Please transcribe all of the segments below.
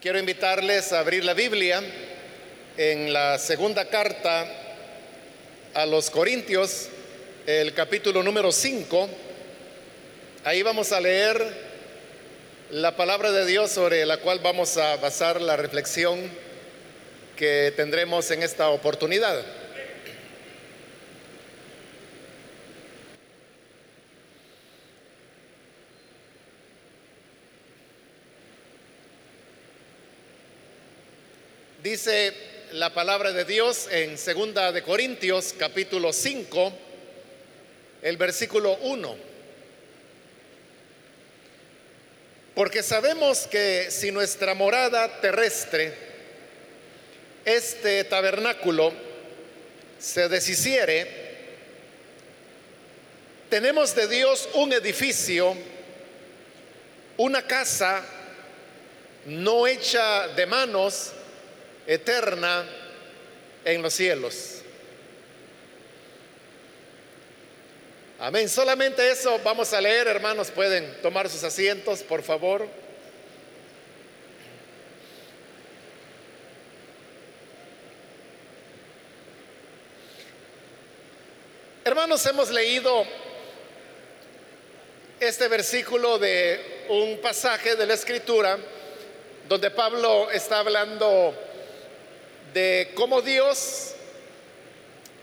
Quiero invitarles a abrir la Biblia en la segunda carta a los Corintios, el capítulo número 5. Ahí vamos a leer la palabra de Dios sobre la cual vamos a basar la reflexión que tendremos en esta oportunidad. Dice la palabra de Dios en segunda de Corintios capítulo 5, el versículo 1. Porque sabemos que si nuestra morada terrestre, este tabernáculo, se deshiciere, tenemos de Dios un edificio, una casa no hecha de manos, eterna en los cielos. Amén. Solamente eso vamos a leer, hermanos. Pueden tomar sus asientos, por favor. Hermanos, hemos leído este versículo de un pasaje de la Escritura donde Pablo está hablando de cómo Dios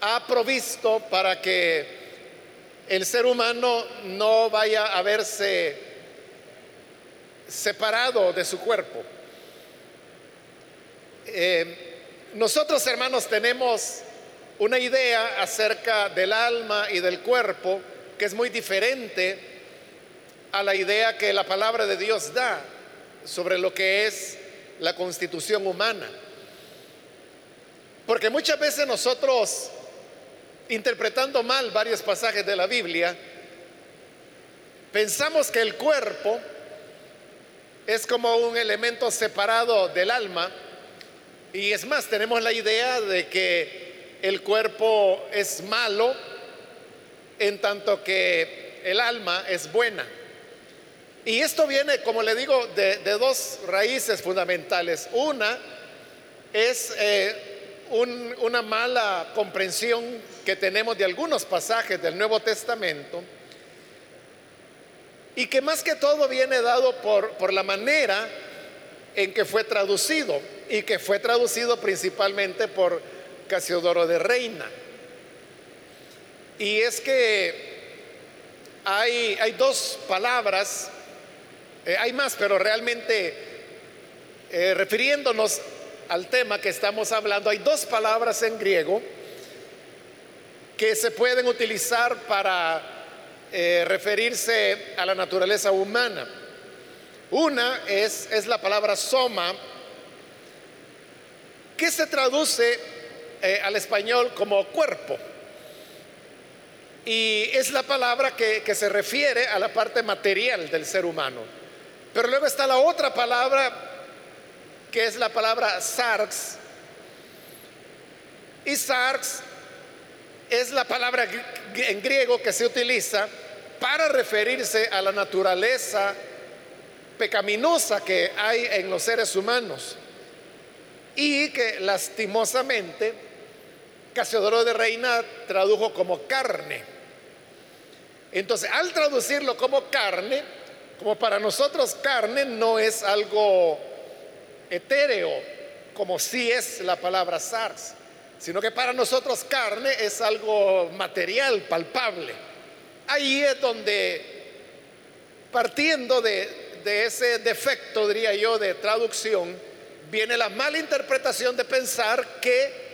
ha provisto para que el ser humano no vaya a verse separado de su cuerpo. Eh, nosotros hermanos tenemos una idea acerca del alma y del cuerpo que es muy diferente a la idea que la palabra de Dios da sobre lo que es la constitución humana. Porque muchas veces nosotros, interpretando mal varios pasajes de la Biblia, pensamos que el cuerpo es como un elemento separado del alma. Y es más, tenemos la idea de que el cuerpo es malo en tanto que el alma es buena. Y esto viene, como le digo, de, dos raíces fundamentales. Una es eh, una mala comprensión que tenemos de algunos pasajes del Nuevo Testamento y que más que todo viene dado por, por la manera en que fue traducido y que fue traducido principalmente por Casiodoro de Reina. Y es que hay, hay dos palabras, eh, hay más, pero realmente eh, refiriéndonos al tema que estamos hablando, hay dos palabras en griego que se pueden utilizar para eh, referirse a la naturaleza humana. Una es, es la palabra soma, que se traduce eh, al español como cuerpo. Y es la palabra que, que se refiere a la parte material del ser humano. Pero luego está la otra palabra que es la palabra sarx. Y sarx es la palabra en griego que se utiliza para referirse a la naturaleza pecaminosa que hay en los seres humanos y que lastimosamente Casiodoro de Reina tradujo como carne. Entonces, al traducirlo como carne, como para nosotros carne no es algo etéreo, como si es la palabra SARS, sino que para nosotros carne es algo material, palpable. Ahí es donde, partiendo de, de ese defecto, diría yo, de traducción, viene la mala interpretación de pensar que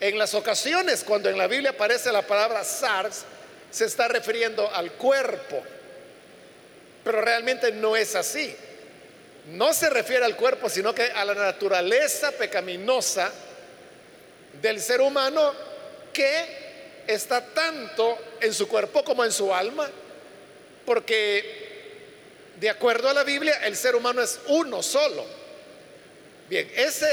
en las ocasiones cuando en la Biblia aparece la palabra SARS, se está refiriendo al cuerpo, pero realmente no es así no se refiere al cuerpo, sino que a la naturaleza pecaminosa del ser humano que está tanto en su cuerpo como en su alma, porque de acuerdo a la Biblia el ser humano es uno solo. Bien, ese,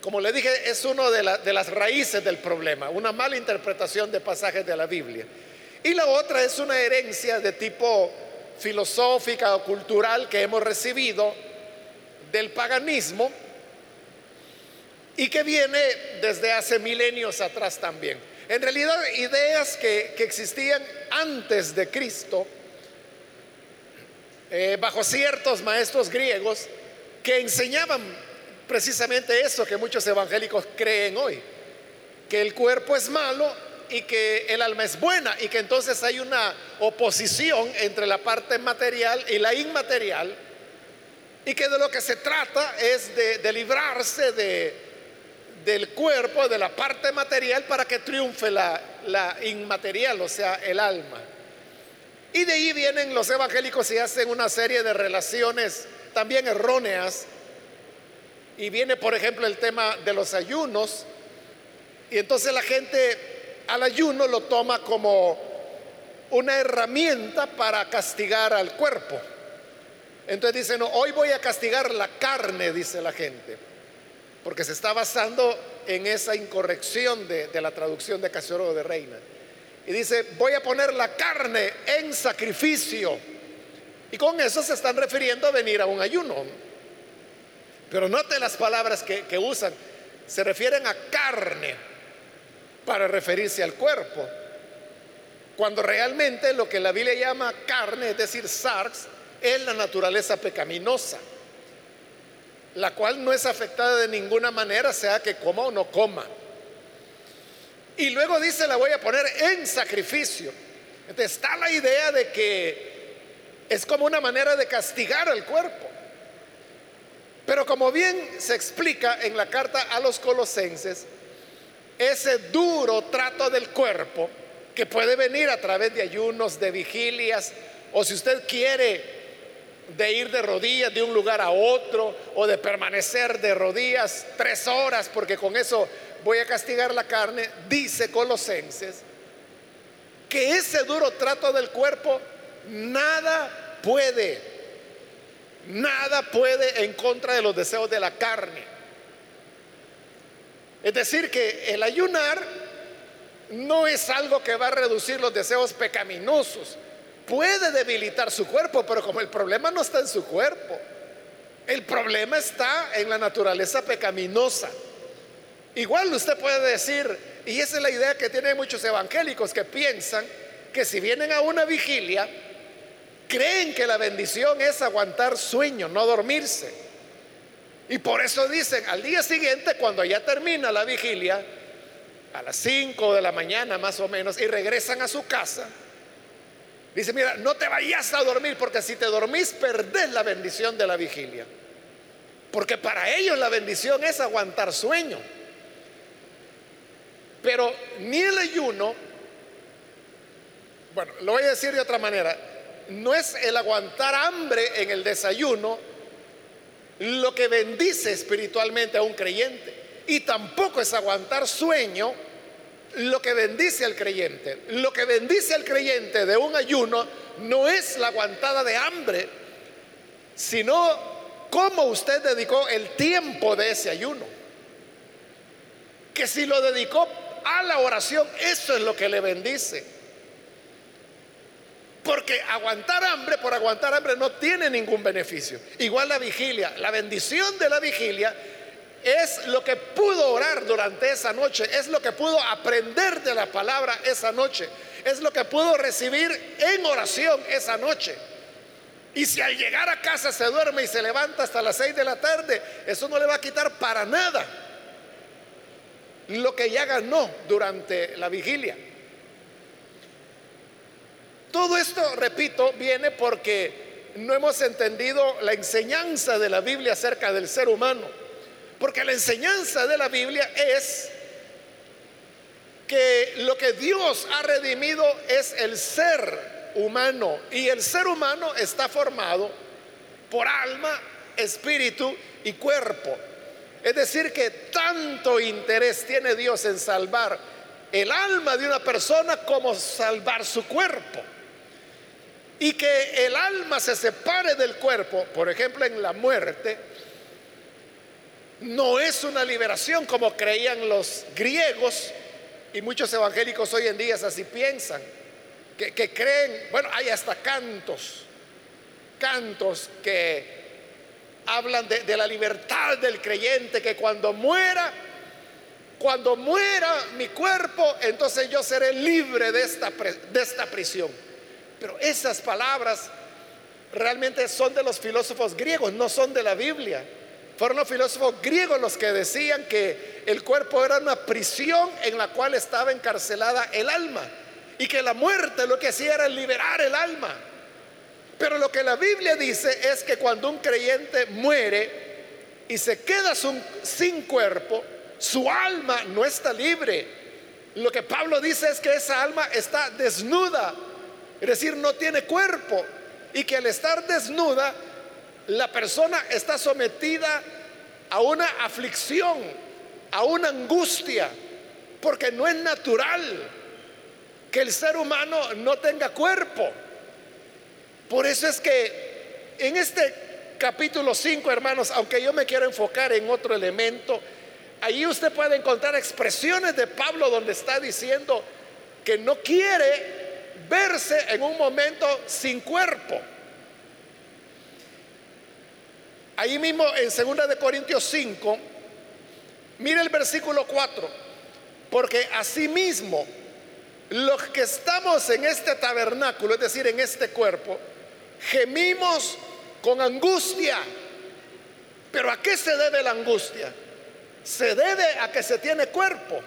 como le dije, es uno de, de las raíces del problema, una mala interpretación de pasajes de la Biblia. Y la otra es una herencia de tipo filosófica o cultural que hemos recibido del paganismo y que viene desde hace milenios atrás también. En realidad, ideas que, existían antes de Cristo, eh, bajo ciertos maestros griegos, que enseñaban precisamente eso que muchos evangélicos creen hoy, que el cuerpo es malo y que el alma es buena y que entonces hay una oposición entre la parte material y la inmaterial y que de lo que se trata es de, librarse de, del cuerpo, de la parte material para que triunfe la, la inmaterial, o sea, el alma. Y de ahí vienen los evangélicos y hacen una serie de relaciones también erróneas. Y viene, por ejemplo, el tema de los ayunos. Y entonces la gente al ayuno lo toma como una herramienta para castigar al cuerpo. Entonces dice, no, hoy voy a castigar la carne, dice la gente, porque se está basando en esa incorrección de, la traducción de Casiodoro de Reina. Y dice, voy a poner la carne en sacrificio. Y con eso se están refiriendo a venir a un ayuno. Pero note las palabras que, que usan. Se refieren a carne para referirse al cuerpo. Cuando realmente lo que la Biblia llama carne, es decir, sarx, es la naturaleza pecaminosa, la cual no es afectada de ninguna manera, sea que coma o no coma. Y luego dice, la voy a poner en sacrificio. Entonces está la idea de que es como una manera de castigar al cuerpo. Pero como bien se explica en la carta a los colosenses, ese duro trato del cuerpo que puede venir a través de ayunos, de vigilias, o si usted quiere de ir de rodillas de un lugar a otro, o de permanecer de rodillas tres horas, porque con eso voy a castigar la carne, dice Colosenses, que ese duro trato del cuerpo nada puede, nada puede en contra de los deseos de la carne. Es decir, que el ayunar no es algo que va a reducir los deseos pecaminosos. Puede debilitar su cuerpo, pero como el problema no está en su cuerpo, el problema está en la naturaleza pecaminosa. Igual usted puede decir, y esa es la idea que tienen muchos evangélicos que piensan que si vienen a una vigilia, creen que la bendición es aguantar sueño, no dormirse. Y por eso dicen, al día siguiente, cuando ya termina la vigilia, a las 5 de la mañana más o menos, y regresan a su casa, dice, mira, no te vayas a dormir, porque si te dormís, perdés la bendición de la vigilia. Porque para ellos la bendición es aguantar sueño. Pero ni el ayuno, bueno, lo voy a decir de otra manera, no es el aguantar hambre en el desayuno, lo que bendice espiritualmente a un creyente. Y tampoco es aguantar sueño lo que bendice al creyente. Lo que bendice al creyente de un ayuno no es la aguantada de hambre, sino cómo usted dedicó el tiempo de ese ayuno. Que si lo dedicó a la oración, eso es lo que le bendice. Porque aguantar hambre por aguantar hambre no tiene ningún beneficio. Igual la vigilia, la bendición de la vigilia es lo que pudo orar durante esa noche, es lo que pudo aprender de la palabra esa noche, es lo que pudo recibir en oración esa noche. Y si al llegar a casa se duerme y se levanta hasta las seis de la tarde, eso no le va a quitar para nada lo que ya ganó durante la vigilia. Todo esto, repito, viene porque no hemos entendido la enseñanza de la Biblia acerca del ser humano. Porque la enseñanza de la Biblia es que lo que Dios ha redimido es el ser humano. Y el ser humano está formado por alma, espíritu y cuerpo. Es decir, que tanto interés tiene Dios en salvar el alma de una persona como salvar su cuerpo y que el alma se separe del cuerpo, por ejemplo en la muerte, no es una liberación como creían los griegos y muchos evangélicos hoy en día así piensan, que, creen, bueno, hay hasta cantos, cantos que hablan de, de la libertad del creyente, que cuando muera, cuando muera mi cuerpo, entonces yo seré libre de esta, de esta prisión. Pero esas palabras realmente son de los filósofos griegos, no son de la Biblia. Fueron los filósofos griegos los que decían que el cuerpo era una prisión en la cual estaba encarcelada el alma y que la muerte lo que hacía era liberar el alma. Pero lo que la Biblia dice es que cuando un creyente muere y se queda sin cuerpo, su alma no está libre. Lo que Pablo dice es que esa alma está desnuda, es decir, no tiene cuerpo. Y que al estar desnuda, la persona está sometida a una aflicción, a una angustia, porque no es natural que el ser humano no tenga cuerpo. Por eso es que en este capítulo 5, hermanos, aunque yo me quiero enfocar en otro elemento, Ahí usted puede encontrar expresiones de Pablo donde está diciendo que no quiere verse en un momento sin cuerpo. Ahí mismo en 2 de Corintios 5, mire el versículo 4, porque asimismo los que estamos en este tabernáculo, es decir, en este cuerpo, gemimos con angustia. Pero ¿a qué se debe la angustia? se debe a que se tiene cuerpo.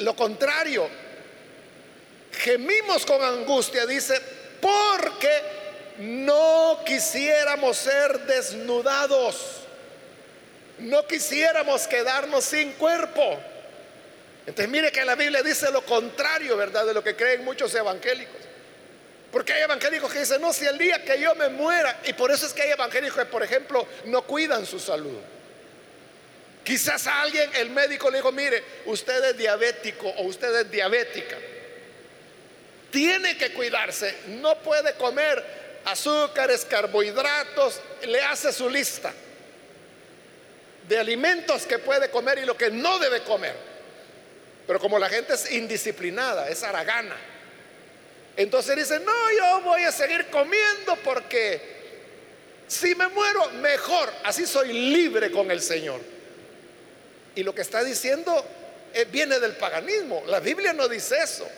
Lo contrario, gemimos con angustia, dice, porque no quisiéramos ser desnudados, no quisiéramos quedarnos sin cuerpo. Entonces mire que la Biblia dice lo contrario, ¿verdad? De lo que creen muchos evangélicos. Porque hay evangélicos que dicen, no, si el día que yo me muera, y por eso es que hay evangélicos que, por ejemplo, no cuidan su salud. Quizás a alguien el médico le dijo, mire, usted es diabético o usted es diabética. Tiene que cuidarse, no puede comer azúcares, carbohidratos, le hace su lista de alimentos que puede comer y lo que no debe comer. Pero como la gente es indisciplinada, es aragana, entonces dice, no, yo voy a seguir comiendo porque si me muero, mejor, así soy libre con el Señor. Y lo que está diciendo eh, viene del paganismo. La Biblia no dice eso.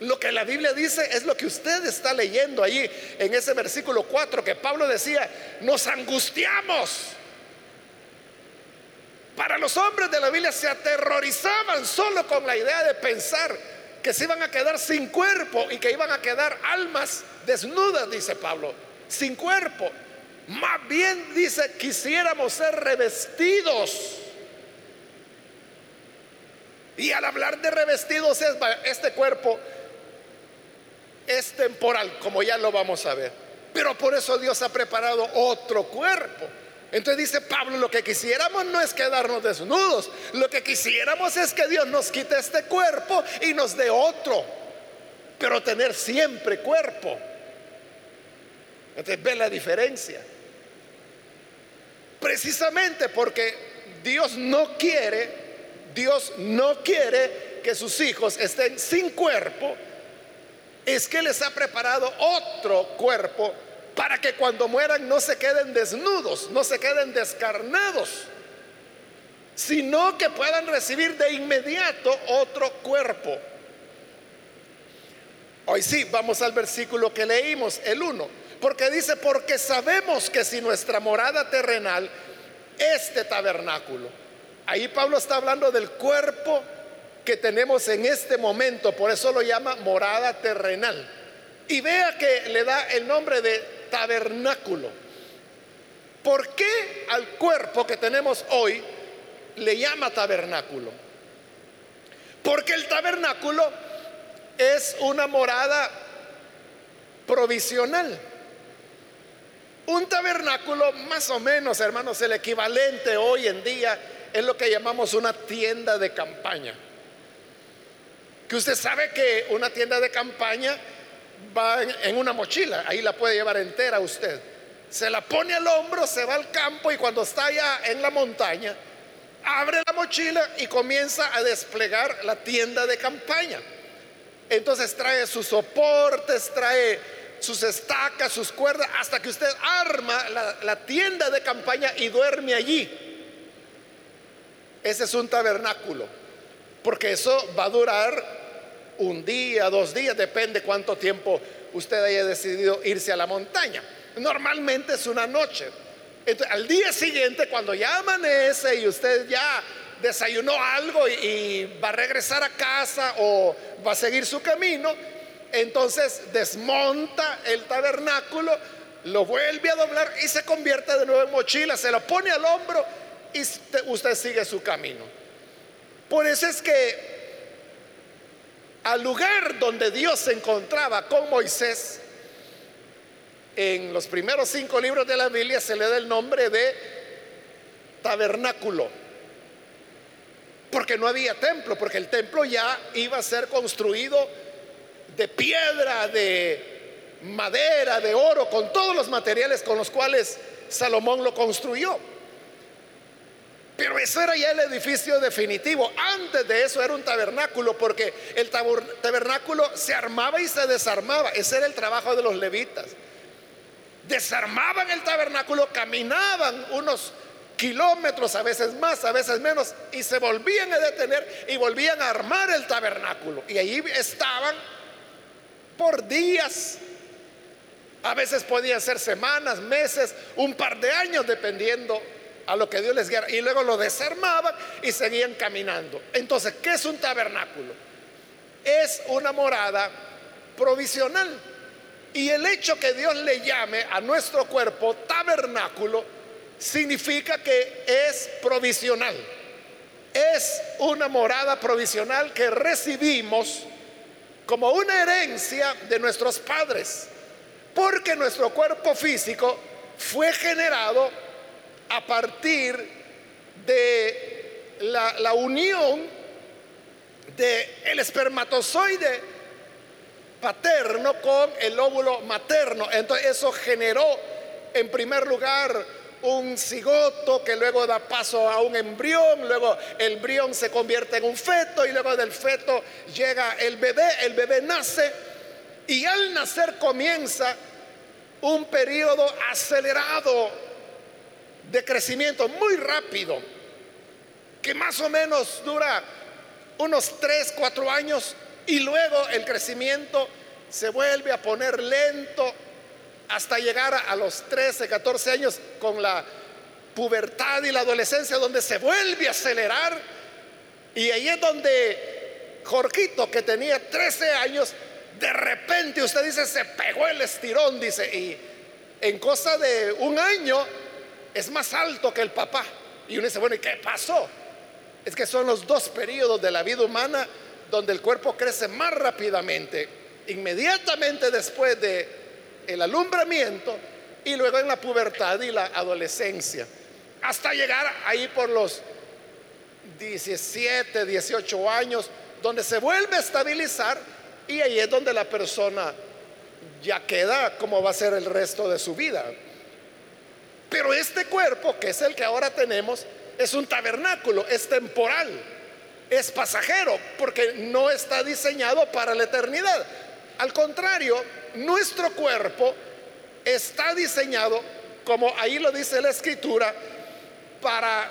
Lo que la Biblia dice es lo que usted está leyendo ahí en ese versículo 4 que Pablo decía, nos angustiamos. Para los hombres de la Biblia se aterrorizaban solo con la idea de pensar que se iban a quedar sin cuerpo y que iban a quedar almas desnudas, dice Pablo, sin cuerpo. Más bien dice, quisiéramos ser revestidos y al hablar de revestidos, este cuerpo es temporal, como ya lo vamos a ver. Pero por eso Dios ha preparado otro cuerpo. Entonces dice Pablo, lo que quisiéramos no es quedarnos desnudos, lo que quisiéramos es que Dios nos quite este cuerpo y nos dé otro, pero tener siempre cuerpo. Entonces ve la diferencia. Precisamente porque Dios no quiere Dios no quiere que sus hijos estén sin cuerpo, es que les ha preparado otro cuerpo para que cuando mueran no se queden desnudos, no se queden descarnados, sino que puedan recibir de inmediato otro cuerpo. Hoy sí, vamos al versículo que leímos, el 1, porque dice, porque sabemos que si nuestra morada terrenal, este tabernáculo, Ahí Pablo está hablando del cuerpo que tenemos en este momento, por eso lo llama morada terrenal. Y vea que le da el nombre de tabernáculo. ¿Por qué al cuerpo que tenemos hoy le llama tabernáculo? Porque el tabernáculo es una morada provisional. Un tabernáculo, más o menos, hermanos, el equivalente hoy en día es lo que llamamos una tienda de campaña. Que usted sabe que una tienda de campaña va en, una mochila, ahí la puede llevar entera usted. Se la pone al hombro, se va al campo y cuando está allá en la montaña, abre la mochila y comienza a desplegar la tienda de campaña. Entonces trae sus soportes, trae sus estacas, sus cuerdas, hasta que usted arma la, la tienda de campaña y duerme allí. Ese es un tabernáculo, porque eso va a durar un día, dos días, depende cuánto tiempo usted haya decidido irse a la montaña. Normalmente es una noche. Entonces, al día siguiente, cuando ya amanece y usted ya desayunó algo y, va a regresar a casa o va a seguir su camino, entonces desmonta el tabernáculo, lo vuelve a doblar y se convierte de nuevo en mochila, se lo pone al hombro y usted sigue su camino. Por eso es que al lugar donde Dios se encontraba con Moisés, en los primeros cinco libros de la Biblia se le da el nombre de tabernáculo. Porque no había templo, porque el templo ya iba a ser construido de piedra, de madera, de oro, con todos los materiales con los cuales Salomón lo construyó. Pero eso era ya el edificio definitivo. Antes de eso era un tabernáculo, porque el tabernáculo se armaba y se desarmaba. Ese era el trabajo de los levitas. Desarmaban el tabernáculo, caminaban unos kilómetros, a veces más, a veces menos, y se volvían a detener y volvían a armar el tabernáculo. Y allí estaban por días. A veces podían ser semanas, meses, un par de años, dependiendo a lo que Dios les diera. Y luego lo desarmaban y seguían caminando. Entonces, ¿qué es un tabernáculo? Es una morada provisional. Y el hecho que Dios le llame a nuestro cuerpo tabernáculo significa que es provisional. Es una morada provisional que recibimos como una herencia de nuestros padres. Porque nuestro cuerpo físico fue generado a partir de la, unión del el espermatozoide paterno con el óvulo materno. Entonces eso generó en primer lugar un cigoto que luego da paso a un embrión, luego el embrión se convierte en un feto y luego del feto llega el bebé, el bebé nace y al nacer comienza un periodo acelerado de crecimiento muy rápido, que más o menos dura unos 3, 4 años y luego el crecimiento se vuelve a poner lento hasta llegar a, los 13, 14 años con la pubertad y la adolescencia donde se vuelve a acelerar. Y ahí es donde Jorgito que tenía 13 años de repente usted dice se pegó el estirón dice y en cosa de un año es más alto que el papá. Y uno dice, bueno, ¿y qué pasó? Es que son los dos periodos de la vida humana donde el cuerpo crece más rápidamente, inmediatamente después de el alumbramiento y luego en la pubertad y la adolescencia, hasta llegar ahí por los 17, 18 años, donde se vuelve a estabilizar y ahí es donde la persona ya queda como va a ser el resto de su vida. Pero este cuerpo, que es el que ahora tenemos, es un tabernáculo, es temporal, es pasajero, porque no está diseñado para la eternidad. Al contrario, nuestro cuerpo está diseñado, como ahí lo dice la escritura, para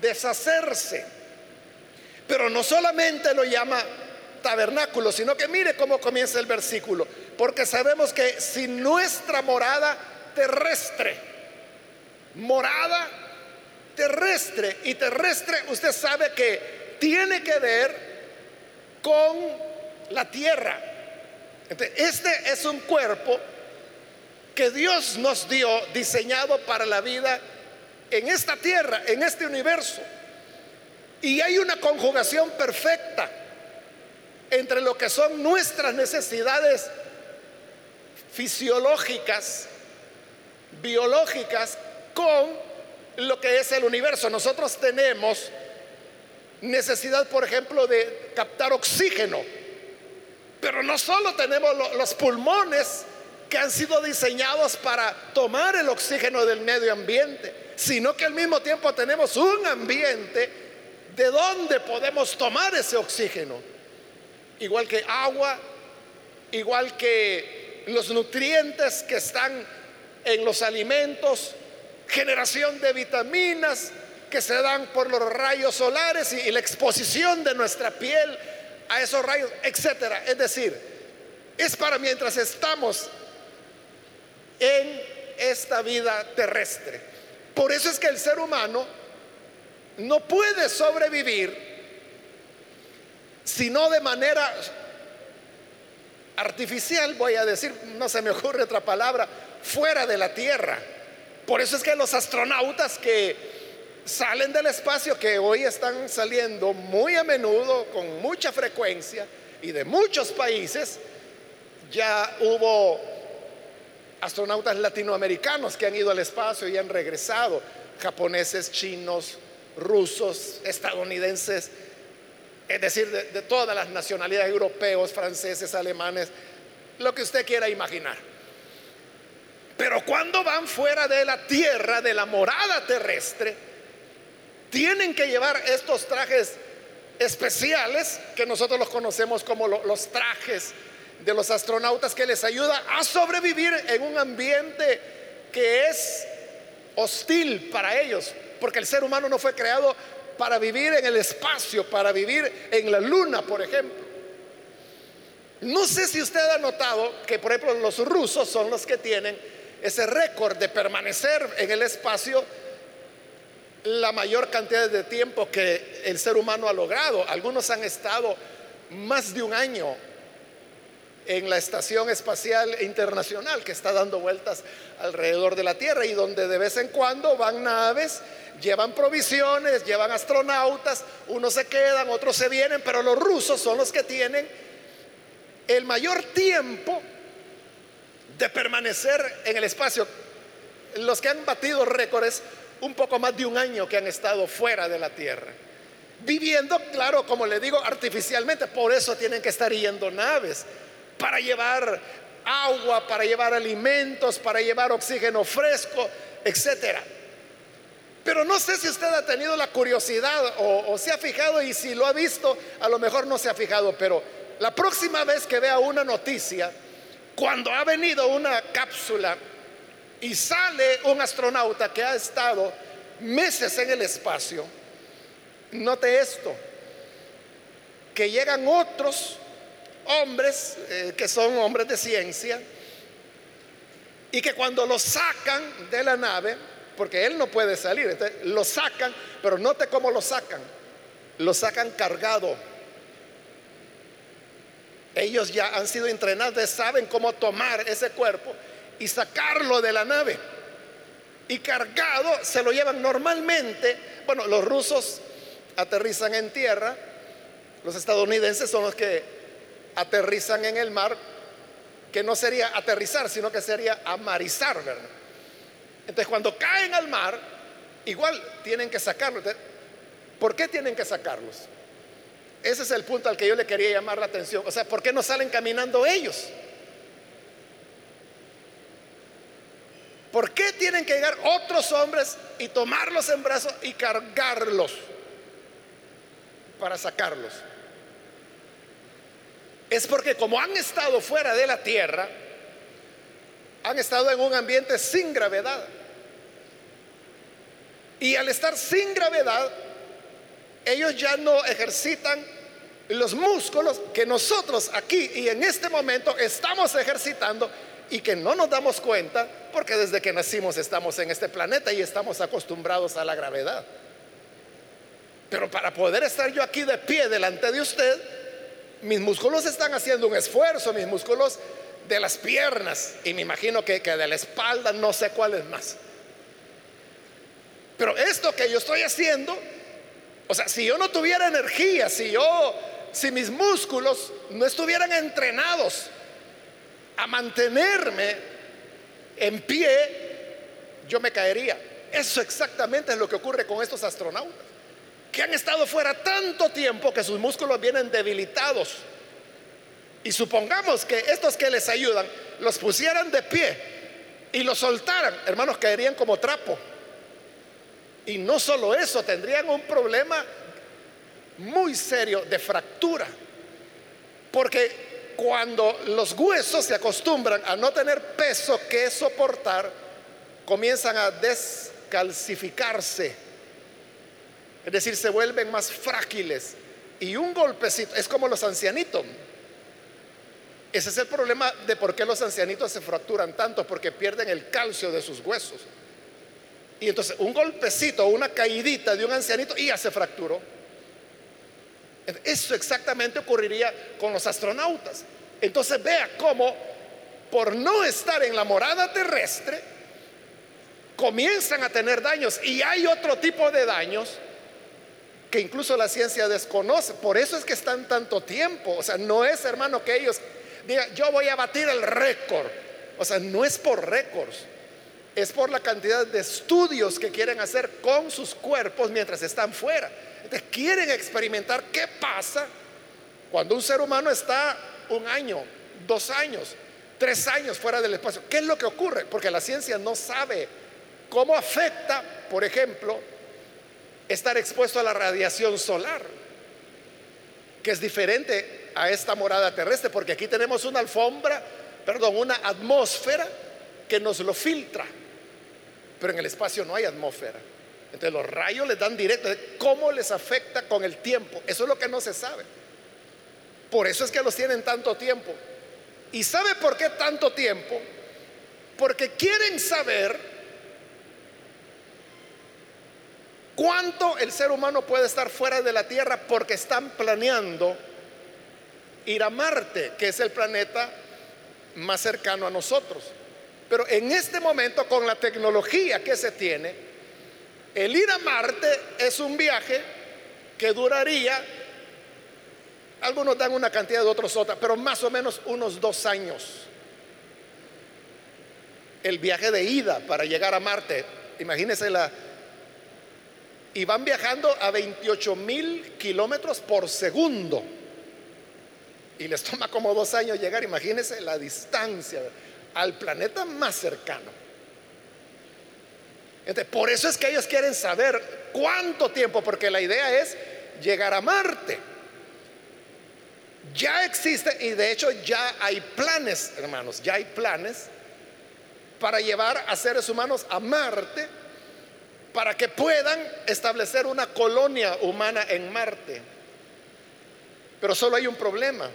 deshacerse. Pero no solamente lo llama tabernáculo, sino que mire cómo comienza el versículo, porque sabemos que si nuestra morada terrestre, morada terrestre. Y terrestre usted sabe que tiene que ver con la tierra. este es un cuerpo que Dios nos dio diseñado para la vida en esta tierra, en este universo. Y hay una conjugación perfecta entre lo que son nuestras necesidades fisiológicas, biológicas, con lo que es el universo. Nosotros tenemos necesidad, por ejemplo, de captar oxígeno, pero no solo tenemos los pulmones que han sido diseñados para tomar el oxígeno del medio ambiente, sino que al mismo tiempo tenemos un ambiente de donde podemos tomar ese oxígeno, igual que agua, igual que los nutrientes que están en los alimentos, generación de vitaminas que se dan por los rayos solares y, la exposición de nuestra piel a esos rayos, etcétera. Es decir, es para mientras estamos en esta vida terrestre. Por eso es que el ser humano no puede sobrevivir sino de manera artificial, voy a decir, no se me ocurre otra palabra, fuera de la Tierra. Por eso es que los astronautas que salen del espacio, que hoy están saliendo muy a menudo, con mucha frecuencia y de muchos países, ya hubo astronautas latinoamericanos que han ido al espacio y han regresado, japoneses, chinos, rusos, estadounidenses, es decir, de, todas las nacionalidades europeos, franceses, alemanes, lo que usted quiera imaginar. Pero cuando van fuera de la tierra, de la morada terrestre, tienen que llevar estos trajes especiales que nosotros los conocemos como los trajes de los astronautas que les ayuda a sobrevivir en un ambiente que es hostil para ellos, porque el ser humano no fue creado para vivir en el espacio, para vivir en la luna, por ejemplo. No sé si usted ha notado que, por ejemplo, los rusos son los que tienen ese récord de permanecer en el espacio la mayor cantidad de tiempo que el ser humano ha logrado. Algunos han estado más de un año en la Estación Espacial Internacional que está dando vueltas alrededor de la Tierra y donde de vez en cuando van naves, llevan provisiones, llevan astronautas, unos se quedan, otros se vienen, pero los rusos son los que tienen el mayor tiempo de permanecer en el espacio. Los que han batido récords un poco más de un año que han estado fuera de la Tierra. Viviendo, claro, como le digo, artificialmente. Por eso tienen que estar yendo naves para llevar agua, para llevar alimentos, para llevar oxígeno fresco, etcétera. Pero no sé si usted ha tenido la curiosidad o, se ha fijado y si lo ha visto, a lo mejor no se ha fijado, pero la próxima vez que vea una noticia, cuando ha venido una cápsula y sale un astronauta que ha estado meses en el espacio, note esto, que llegan otros hombres eh, que son hombres de ciencia y que cuando lo sacan de la nave, porque él no puede salir, lo sacan, pero note cómo lo sacan, lo sacan cargado. Ellos ya han sido entrenados, saben cómo tomar ese cuerpo y sacarlo de la nave. Y cargado se lo llevan normalmente. Bueno, los rusos aterrizan en tierra, los estadounidenses son los que aterrizan en el mar, que no sería aterrizar, sino que sería amarizar, ¿verdad? Entonces cuando caen al mar, igual tienen que sacarlos. ¿Por qué tienen que sacarlos? Ese es el punto al que yo le quería llamar la atención. O sea, ¿por qué no salen caminando ellos? ¿Por qué tienen que llegar otros hombres y tomarlos en brazos y cargarlos para sacarlos? es porque como han estado fuera de la tierra, han estado en un ambiente sin gravedad. Y al estar sin gravedad, ellos ya no ejercitan los músculos que nosotros aquí y en este momento estamos ejercitando y que no nos damos cuenta porque desde que nacimos estamos en este planeta y estamos acostumbrados a la gravedad. Pero para poder estar yo aquí de pie delante de usted, mis músculos están haciendo un esfuerzo, mis músculos de las piernas y me imagino que, que de la espalda, no sé cuál es más. Pero esto que yo estoy haciendo, o sea, si yo no tuviera energía, si yo, si mis músculos no estuvieran entrenados a mantenerme en pie, yo me caería. Eso exactamente es lo que ocurre con estos astronautas que han estado fuera tanto tiempo que sus músculos vienen debilitados. Y supongamos que estos que les ayudan los pusieran de pie y los soltaran, hermanos, caerían como trapo. Y no solo eso, tendrían un problema muy serio de fractura. Porque cuando los huesos se acostumbran a no tener peso que soportar, comienzan a descalcificarse. Es decir, se vuelven más frágiles. Y un golpecito, es como los ancianitos. Ese es el problema de por qué los ancianitos se fracturan tanto, porque pierden el calcio de sus huesos. Y entonces un golpecito, una caidita de un ancianito y ya se fracturó. Eso exactamente ocurriría con los astronautas. Entonces vea cómo por no estar en la morada terrestre, comienzan a tener daños. Y hay otro tipo de daños que incluso la ciencia desconoce. Por eso es que están tanto tiempo. O sea, no es, hermano, que ellos digan, yo voy a batir el récord. O sea, no es por récords. Es por la cantidad de estudios que quieren hacer con sus cuerpos mientras están fuera. Entonces, quieren experimentar qué pasa cuando un ser humano está un año, dos años, tres años fuera del espacio. ¿Qué es lo que ocurre? Porque la ciencia no sabe cómo afecta, por ejemplo, estar expuesto a la radiación solar, que es diferente a esta morada terrestre, porque aquí tenemos una alfombra, perdón, una atmósfera que nos lo filtra, pero en el espacio no hay atmósfera. Entonces los rayos les dan directo, ¿cómo les afecta con el tiempo? Eso es lo que no se sabe. Por eso es que los tienen tanto tiempo. ¿Y sabe por qué tanto tiempo? Porque quieren saber cuánto el ser humano puede estar fuera de la Tierra porque están planeando ir a Marte, que es el planeta más cercano a nosotros. Pero en este momento, con la tecnología que se tiene, el ir a Marte es un viaje que duraría, algunos dan una cantidad de otros otra, pero más o menos unos dos años. El viaje de ida para llegar a Marte, imagínense la... Y van viajando a 28 mil kilómetros por segundo. Y les toma como dos años llegar, imagínense la distancia al planeta más cercano por eso es que ellos quieren saber cuánto tiempo, porque la idea es llegar a Marte. Ya existe, y de hecho ya hay planes, hermanos, ya hay planes para llevar a seres humanos a Marte para que puedan establecer una colonia humana en Marte. Pero solo hay un problema.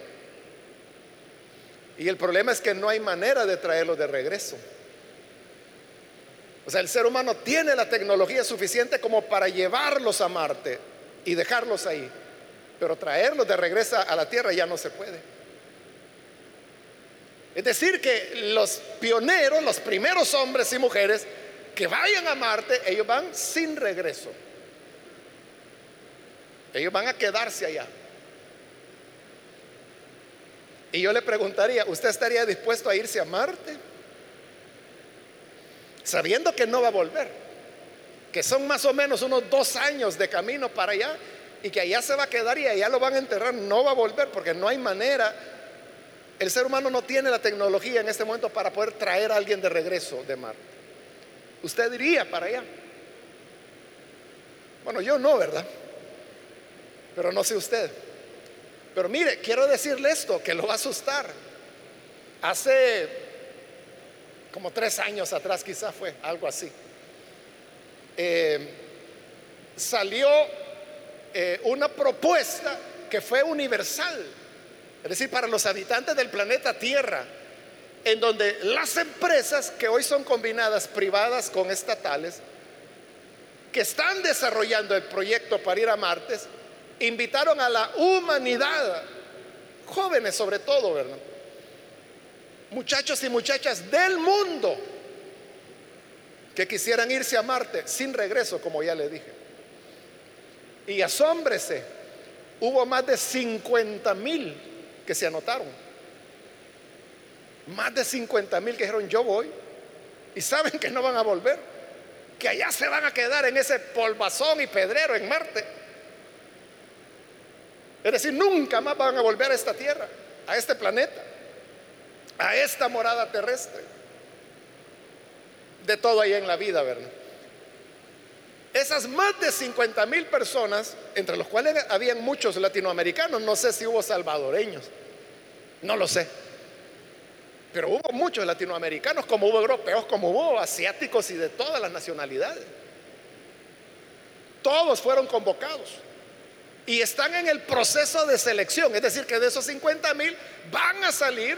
Y el problema es que no hay manera de traerlo de regreso. O sea, el ser humano tiene la tecnología suficiente como para llevarlos a Marte y dejarlos ahí, pero traerlos de regreso a la Tierra ya no se puede. Es decir, que los pioneros, los primeros hombres y mujeres que vayan a Marte, ellos van sin regreso. Ellos van a quedarse allá. Y yo le preguntaría, ¿usted estaría dispuesto a irse a Marte? sabiendo que no va a volver, que son más o menos unos dos años de camino para allá y que allá se va a quedar y allá lo van a enterrar, no va a volver porque no hay manera. El ser humano no tiene la tecnología en este momento para poder traer a alguien de regreso de Marte. Usted iría para allá. Bueno, yo no, ¿verdad? Pero no sé usted. Pero mire, quiero decirle esto, que lo va a asustar. Hace como tres años atrás quizás fue, algo así. Eh, salió eh, una propuesta que fue universal, es decir, para los habitantes del planeta Tierra, en donde las empresas que hoy son combinadas privadas con estatales, que están desarrollando el proyecto para ir a Marte, invitaron a la humanidad, jóvenes sobre todo, ¿verdad? muchachos y muchachas del mundo que quisieran irse a Marte sin regreso, como ya le dije. Y asómbrese, hubo más de 50 mil que se anotaron. Más de 50 mil que dijeron yo voy y saben que no van a volver, que allá se van a quedar en ese polvazón y pedrero en Marte. Es decir, nunca más van a volver a esta tierra, a este planeta a esta morada terrestre. De todo ahí en la vida, ¿verdad? Esas más de 50 mil personas, entre los cuales habían muchos latinoamericanos, no sé si hubo salvadoreños, No lo sé. Pero hubo muchos latinoamericanos, como hubo europeos, como hubo asiáticos y de todas las nacionalidades. Todos fueron convocados. Y están en el proceso de selección. Es decir, que de esos 50 mil van a salir,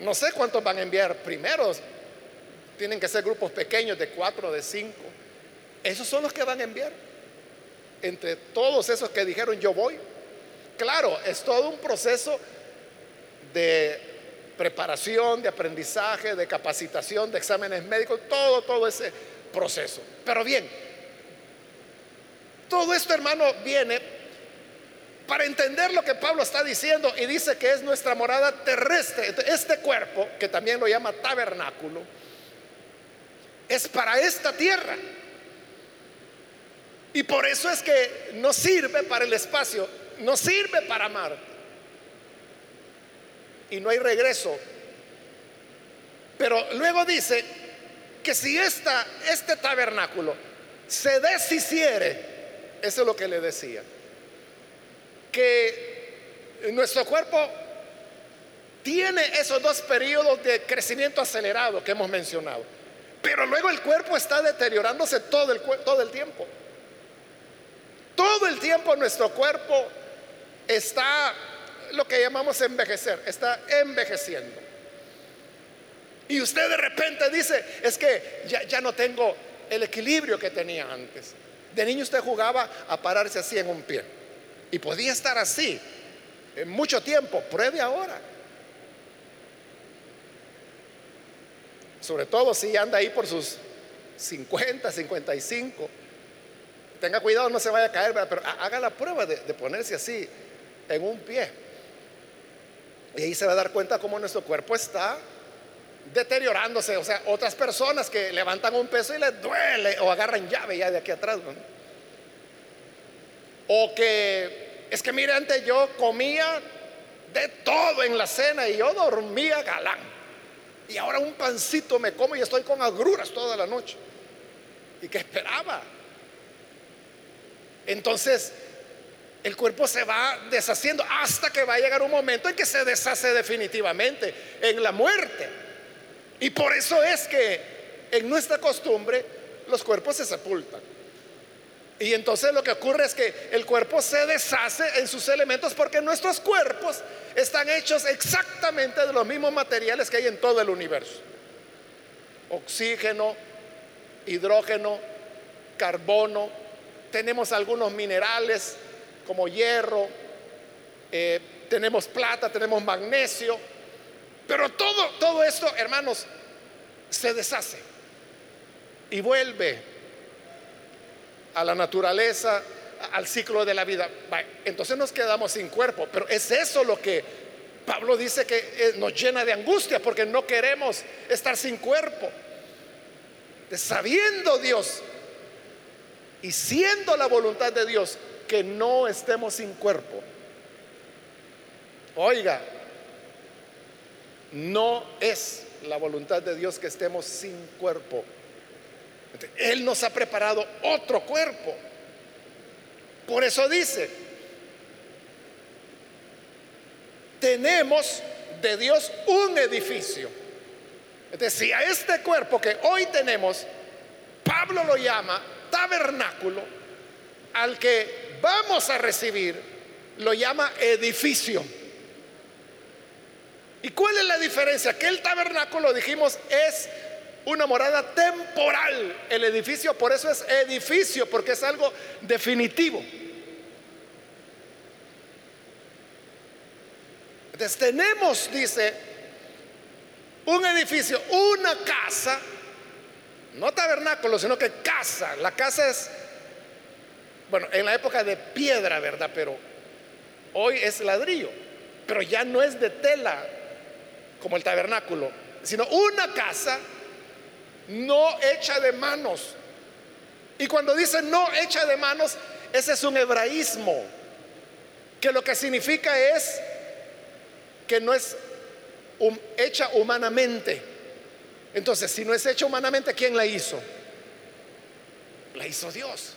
no sé cuántos van a enviar primero. Tienen que ser grupos pequeños de cuatro, de cinco. Esos son los que van a enviar. Entre todos esos que dijeron yo voy. Claro, es todo un proceso de preparación, de aprendizaje, de capacitación, de exámenes médicos, todo, todo ese proceso. Pero bien, todo esto, hermano, viene para entender lo que Pablo está diciendo y dice que es nuestra morada terrestre. Este cuerpo, que también lo llama tabernáculo, es para esta tierra. Y por eso es que no sirve para el espacio, no sirve para Marte y no hay regreso. Pero luego dice que si esta, este tabernáculo se deshiciere, eso es lo que le decía, que nuestro cuerpo tiene esos dos periodos de crecimiento acelerado que hemos mencionado, pero luego el cuerpo está deteriorándose todo el, todo el tiempo. Todo el tiempo nuestro cuerpo está lo que llamamos envejecer, está envejeciendo. Y usted de repente dice, es que ya, ya no tengo el equilibrio que tenía antes. De niño usted jugaba a pararse así en un pie. Y podía estar así en mucho tiempo. Pruebe ahora. Sobre todo si anda ahí por sus 50, 55. Tenga cuidado, no se vaya a caer, pero haga la prueba de, de ponerse así en un pie. Y ahí se va a dar cuenta cómo nuestro cuerpo está deteriorándose. O sea, otras personas que levantan un peso y les duele o agarran llave ya de aquí atrás. O que es que mire, antes yo comía de todo en la cena y yo dormía galán. Y ahora un pancito me como y estoy con agruras toda la noche. ¿Y que esperaba? Entonces, el cuerpo se va deshaciendo hasta que va a llegar un momento en que se deshace definitivamente en la muerte. Y por eso es que en nuestra costumbre los cuerpos se sepultan. Y entonces lo que ocurre es que el cuerpo se deshace en sus elementos porque nuestros cuerpos están hechos exactamente de los mismos materiales que hay en todo el universo. Oxígeno, hidrógeno, carbono, tenemos algunos minerales, como hierro, eh, tenemos plata, tenemos magnesio, pero todo, todo esto, hermanos, se deshace y vuelve a la naturaleza, al ciclo de la vida. Entonces nos quedamos sin cuerpo, pero es eso lo que Pablo dice que eh, nos llena de angustia porque no queremos estar sin cuerpo. Sabiendo Dios y siendo la voluntad de Dios que no estemos sin cuerpo. Oiga, no es la voluntad de Dios que estemos sin cuerpo. Él nos ha preparado otro cuerpo. Por eso dice, tenemos de Dios un edificio. Es decir, a este cuerpo que hoy tenemos, Pablo lo llama tabernáculo, al que vamos a recibir lo llama edificio. ¿Y cuál es la diferencia? Que el tabernáculo, dijimos, es una morada temporal. El edificio, por eso es edificio, porque es algo definitivo. Entonces tenemos, dice, un edificio, una casa, no tabernáculo, sino que casa. La casa es bueno, en la época de piedra, ¿verdad? Pero hoy es ladrillo, pero ya no es de tela como el tabernáculo, sino una casa no hecha de manos. Y cuando dice no hecha de manos, ese es un hebraísmo, que lo que significa es que no es hecha humanamente. Entonces, si no es hecha humanamente, ¿quién la hizo? La hizo Dios.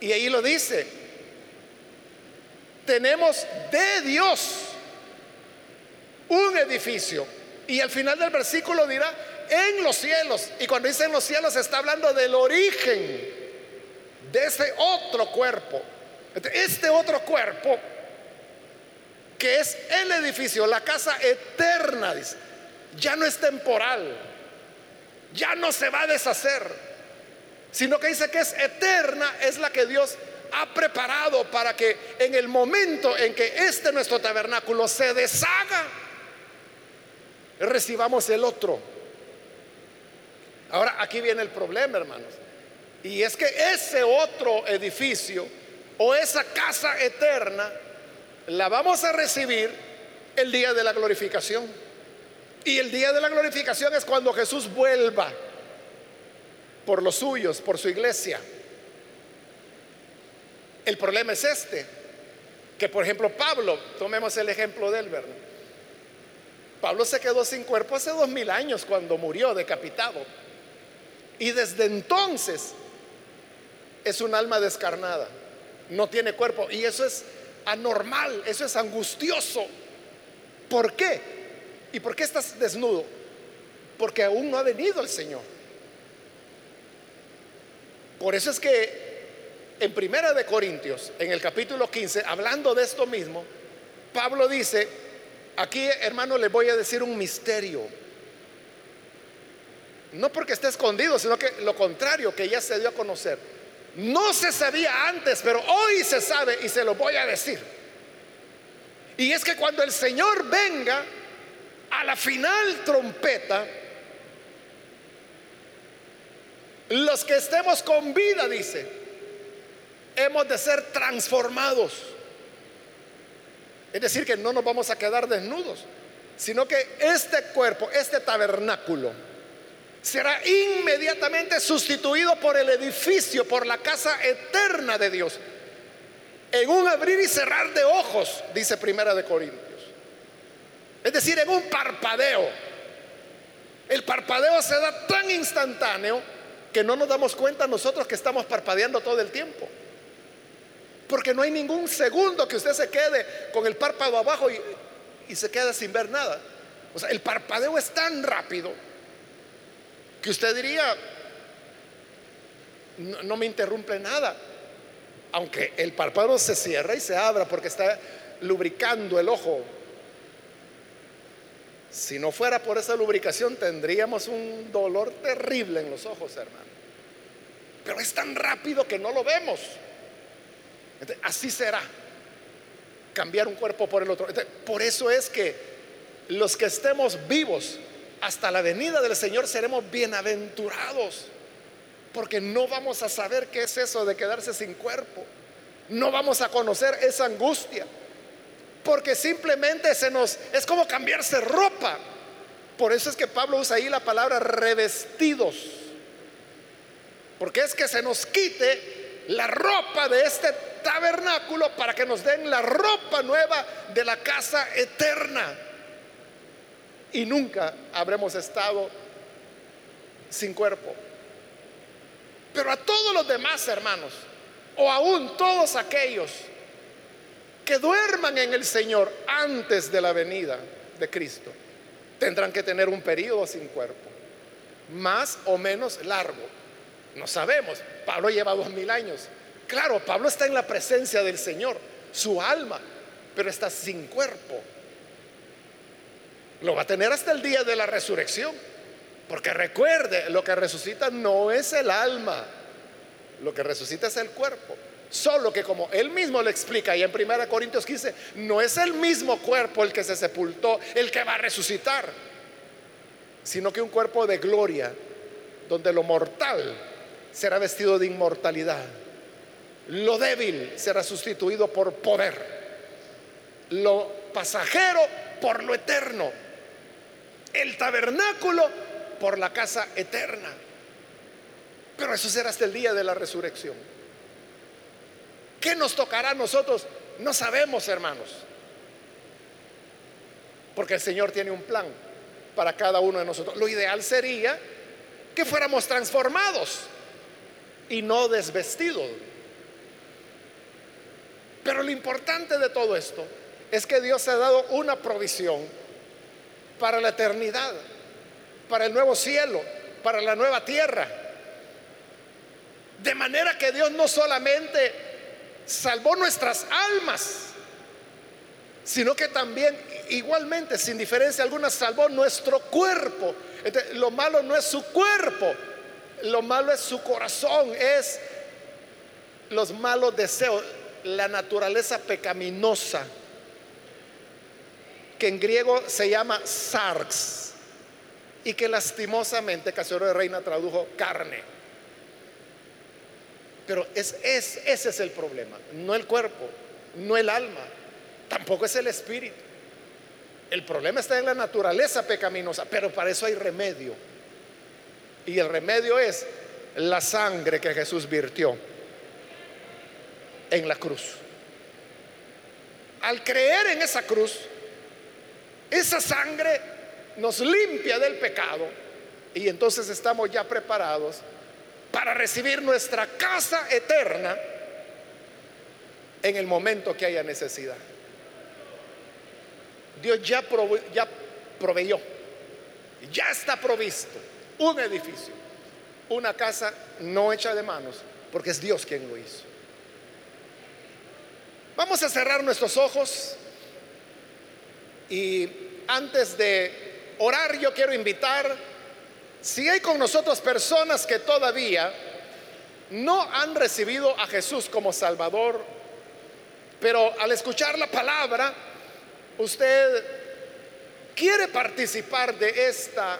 Y ahí lo dice. Tenemos de Dios edificio. Y al final del versículo dirá, en los cielos. Y cuando dice en los cielos está hablando del origen de ese otro cuerpo. Este otro cuerpo que es el edificio, la casa eterna, dice, ya no es temporal, ya no se va a deshacer, sino que dice que es eterna, es la que Dios ha preparado para que en el momento en que este nuestro tabernáculo se deshaga, recibamos el otro. Ahora aquí viene el problema, hermanos. Y es que ese otro edificio o esa casa eterna la vamos a recibir el día de la glorificación. Y el día de la glorificación es cuando Jesús vuelva por los suyos, por su iglesia. El problema es este, que por ejemplo Pablo, tomemos el ejemplo del él, Pablo se quedó sin cuerpo hace dos mil años cuando murió decapitado. Y desde entonces es un alma descarnada, no tiene cuerpo. Y eso es anormal, eso es angustioso. ¿Por qué? ¿Y por qué estás desnudo? Porque aún no ha venido el Señor. Por eso es que en Primera de Corintios, en el capítulo 15, hablando de esto mismo, Pablo dice, aquí hermano le voy a decir un misterio. No porque esté escondido, sino que lo contrario, que ya se dio a conocer. No se sabía antes, pero hoy se sabe y se lo voy a decir. Y es que cuando el Señor venga a la final trompeta, los que estemos con vida, dice, hemos de ser transformados. Es decir, que no nos vamos a quedar desnudos, sino que este cuerpo, este tabernáculo, será inmediatamente sustituido por el edificio, por la casa eterna de Dios. En un abrir y cerrar de ojos, dice Primera de Corintios. Es decir, en un parpadeo. El parpadeo se da tan instantáneo que no nos damos cuenta nosotros que estamos parpadeando todo el tiempo. Porque no hay ningún segundo que usted se quede con el párpado abajo y, se queda sin ver nada. O sea, el parpadeo es tan rápido que usted diría, no, me interrumpe nada, aunque el párpado se cierra y se abra porque está lubricando el ojo. Si no fuera por esa lubricación tendríamos un dolor terrible en los ojos, hermano. Pero es tan rápido que no lo vemos. Así será cambiar un cuerpo por el otro. por eso es que los que estemos vivos hasta la venida del Señor seremos bienaventurados, porque no vamos a saber qué es eso de quedarse sin cuerpo, no vamos a conocer esa angustia, porque simplemente se nos es como cambiarse ropa. Por eso es que Pablo usa ahí la palabra revestidos, porque es que se nos quite la ropa de este tabernáculo para que nos den la ropa nueva de la casa eterna y nunca habremos estado sin cuerpo. Pero a todos los demás hermanos, o aún todos aquellos que duerman en el Señor antes de la venida de Cristo, tendrán que tener un periodo sin cuerpo, más o menos largo. No sabemos, Pablo lleva dos mil años. Claro, Pablo está en la presencia del Señor, su alma, pero está sin cuerpo. Lo va a tener hasta el día de la resurrección. Porque recuerde, lo que resucita no es el alma, lo que resucita es el cuerpo. Solo que como él mismo le explica y en 1 Corintios 15, no es el mismo cuerpo el que se sepultó, el que va a resucitar, sino que un cuerpo de gloria, donde lo mortal será vestido de inmortalidad, lo débil será sustituido por poder, lo pasajero por lo eterno el tabernáculo por la casa eterna. Pero eso será hasta el día de la resurrección. ¿Qué nos tocará a nosotros? No sabemos, hermanos. Porque el Señor tiene un plan para cada uno de nosotros. Lo ideal sería que fuéramos transformados y no desvestidos. Pero lo importante de todo esto es que Dios ha dado una provisión para la eternidad, para el nuevo cielo, para la nueva tierra. De manera que Dios no solamente salvó nuestras almas, sino que también igualmente, sin diferencia alguna, salvó nuestro cuerpo. lo malo no es su cuerpo, lo malo es su corazón, es los malos deseos, la naturaleza pecaminosa, que en griego se llama sarx, y que lastimosamente Casero de Reina tradujo carne. Pero es, ese es el problema, no el cuerpo, no el alma, tampoco es el espíritu. El problema está en la naturaleza pecaminosa, pero para eso hay remedio. Y el remedio es la sangre que Jesús virtió en la cruz. Al creer en esa cruz, esa sangre nos limpia del pecado y entonces estamos ya preparados para recibir nuestra casa eterna en el momento que haya necesidad. Dios ya, ya proveyó, ya está provisto un edificio, una casa no hecha de manos, porque es Dios quien lo hizo. Vamos a cerrar nuestros ojos y antes de orar yo quiero invitar, si hay con nosotros personas que todavía no han recibido a Jesús como Salvador, pero al escuchar la palabra, usted quiere participar de esta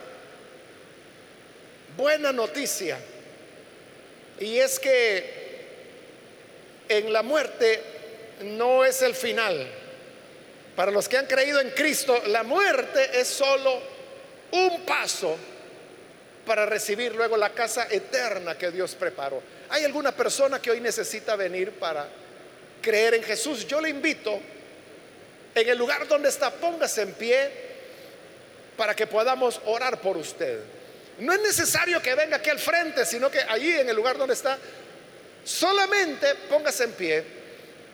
buena noticia, y es que en la muerte no es el final. Para los que han creído en Cristo, la muerte es solo un paso para recibir luego la casa eterna que Dios preparó. ¿Hay alguna persona que hoy necesita venir para creer en Jesús? Yo le invito, en el lugar donde está, póngase en pie para que podamos orar por usted. No es necesario que venga aquí al frente, sino que allí en el lugar donde está, solamente póngase en pie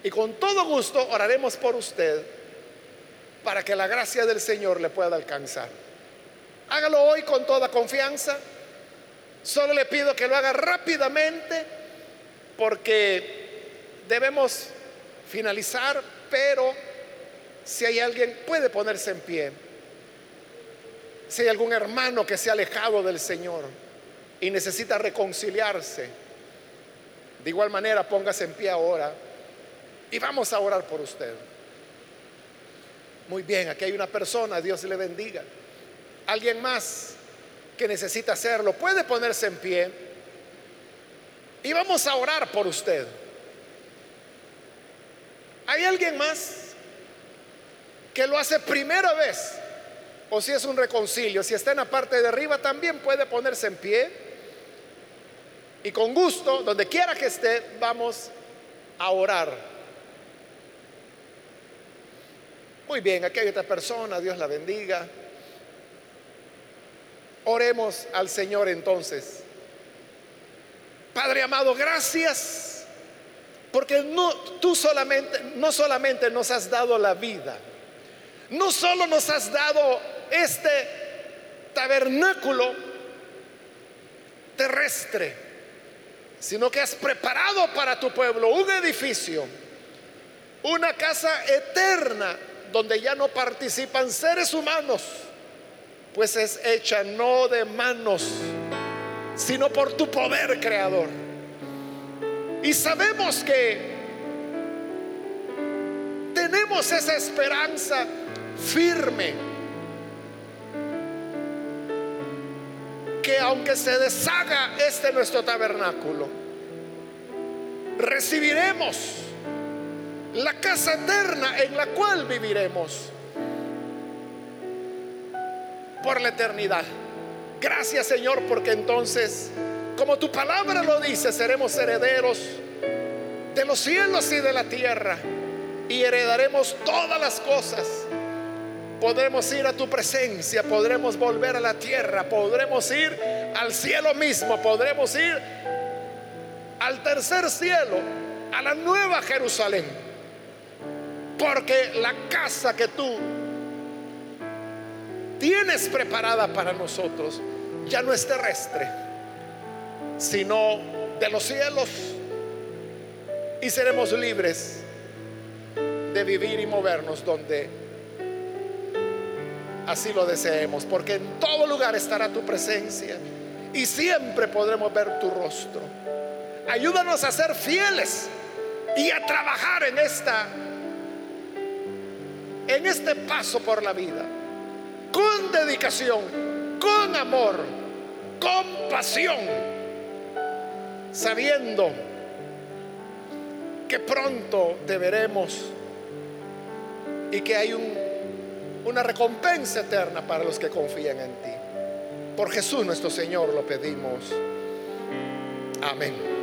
y con todo gusto oraremos por usted para que la gracia del Señor le pueda alcanzar. Hágalo hoy con toda confianza. Solo le pido que lo haga rápidamente porque debemos finalizar, pero si hay alguien puede ponerse en pie. Si hay algún hermano que se ha alejado del Señor y necesita reconciliarse, de igual manera póngase en pie ahora y vamos a orar por usted. Muy bien, aquí hay una persona, Dios le bendiga. Alguien más que necesita hacerlo, puede ponerse en pie. Y vamos a orar por usted. ¿Hay alguien más que lo hace primera vez? O si es un reconcilio, si está en la parte de arriba, también puede ponerse en pie. Y con gusto, donde quiera que esté, vamos a orar. Muy bien, aquí hay otra persona, Dios la bendiga. Oremos al Señor entonces. Padre amado, gracias porque tú solamente no solamente nos has dado la vida. No solo nos has dado este tabernáculo terrestre, sino que has preparado para tu pueblo un edificio, una casa eterna donde ya no participan seres humanos, pues es hecha no de manos, sino por tu poder creador. Y sabemos que tenemos esa esperanza firme, que aunque se deshaga este nuestro tabernáculo, recibiremos la casa eterna en la cual viviremos por la eternidad. Gracias Señor porque entonces, como tu palabra lo dice, seremos herederos de los cielos y de la tierra y heredaremos todas las cosas. Podremos ir a tu presencia, podremos volver a la tierra, podremos ir al cielo mismo, podremos ir al tercer cielo, a la nueva Jerusalén. Porque la casa que tú tienes preparada para nosotros ya no es terrestre, sino de los cielos. Y seremos libres de vivir y movernos donde así lo deseemos, porque en todo lugar estará tu presencia y siempre podremos ver tu rostro. Ayúdanos a ser fieles y a trabajar en esta en este paso por la vida con dedicación, con amor, con pasión, sabiendo que pronto te veremos y que hay un, una recompensa eterna para los que confían en ti. Por Jesús nuestro Señor lo pedimos. Amén.